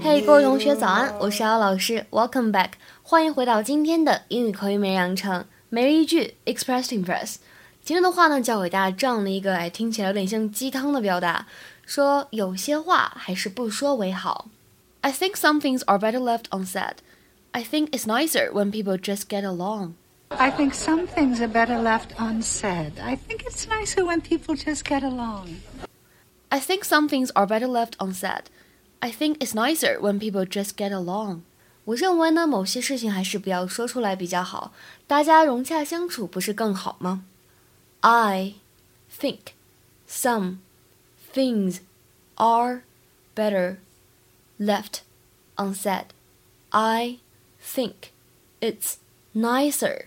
嘿，各位同学早安，我是姚老师，Welcome back，欢迎回到今天的英语口语美养成每日一句 Express to Impress。今天的话呢，教给大家这样的一个，哎，听起来有点像鸡汤的表达，说有些话还是不说为好。I think some things are better left unsaid. I think it's nicer when people just get along. I think some things are better left unsaid. I think it's nicer when people just get along. I think some things are better left unsaid. I think it's nicer when people just get along. 我认为呢，某些事情还是不要说出来比较好，大家融洽相处不是更好吗？I think some things are better left unsaid. I think it's nicer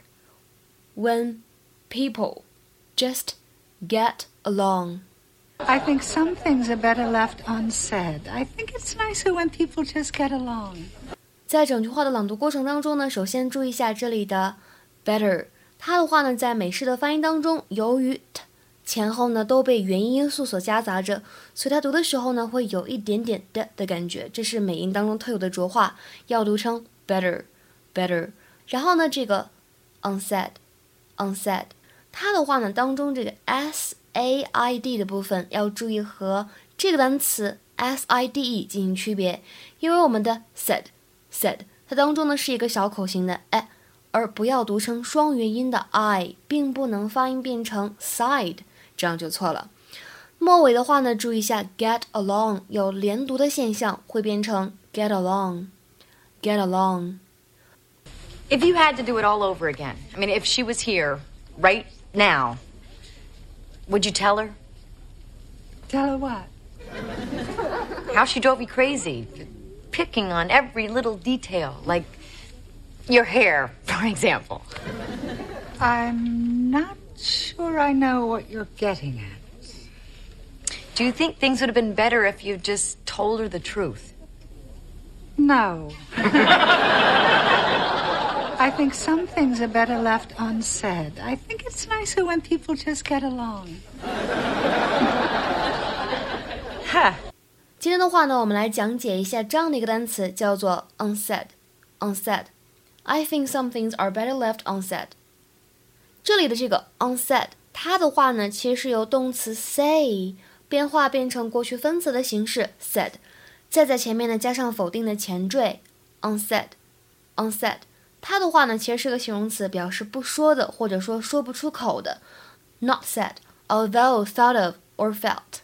when people just get along. I think some things are better left unsaid. I think it's nicer when people just get along. 在整句话的朗读过程当中呢，首先注意一下这里的 better。它的话呢，在美式的发音当中，由于 t 前后呢都被元音因素所夹杂着，所以它读的时候呢会有一点点的的感觉，这是美音当中特有的浊化，要读成 better，better。然后呢，这个 unsaid，unsaid，它的话呢当中这个 s a i d 的部分要注意和这个单词 s i d e 进行区别，因为我们的 said，said，它当中呢是一个小口型的 a。而不要读成双元音的 i，并不能发音变成 side，这样就错了。末尾的话呢，注意一下 get along 有连读的现象，会变成 get along，get along。If you had to do it all over again, I mean, if she was here right now, would you tell her? Tell her what? How she drove me crazy, picking on every little detail, like your hair, for example. I'm not sure I know what you're getting at. Do you think things would have been better if you just told her the truth? No. I think some things are better left unsaid. I think it's nicer when people just get along. 哈，今天的话呢，我们来讲解一下这样的一个单词，叫做 unsaid。unsaid。I think some things are better left unsaid。这里的这个 unsaid，它的话呢，其实是由动词 say 变化变成过去分词的形式 said，再在前面呢加上否定的前缀 unsaid。unsaid， 它的话呢，其实是个形容词，表示不说的，或者说说不出口的。Not said, although thought of or felt。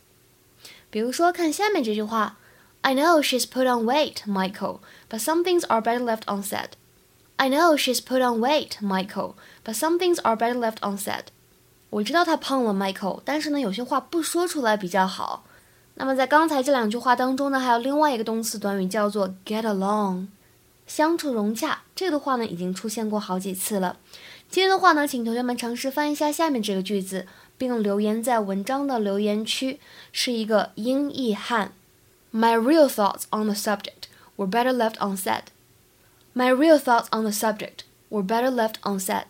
比如说，看下面这句话：I know she's put on weight, Michael, but some things are better left unsaid. I know she's put on weight, Michael, but some things are better left unsaid. 我知道她胖了，Michael，但是呢，有些话不说出来比较好。那么在刚才这两句话当中呢，还有另外一个动词短语叫做 get along， 相处融洽。这个话呢，已经出现过好几次了。今天的话呢，请同学们尝试翻译一下下面这个句子，并留言在文章的留言区，是一个英译汉。My real thoughts on the subject were better left unsaid. My real thoughts on the subject were better left unsaid.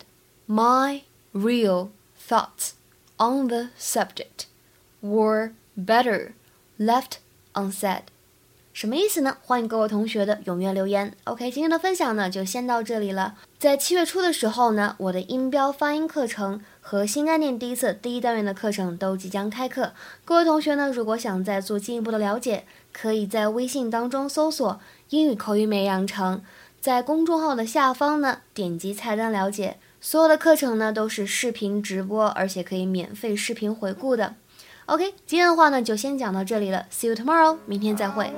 My real thoughts on the subject were better left unsaid. 什么意思呢？欢迎各位同学的踊跃留言。OK，今天的分享呢就先到这里了。在七月初的时候呢，我的音标发音课程和新概念第一次第一单元的课程都即将开课。各位同学呢，如果想再做进一步的了解，可以在微信当中搜索“英语口语美养成”。在公众号的下方呢，点击菜单了解所有的课程呢，都是视频直播，而且可以免费视频回顾的。OK，今天的话呢，就先讲到这里了，See you tomorrow，明天再会。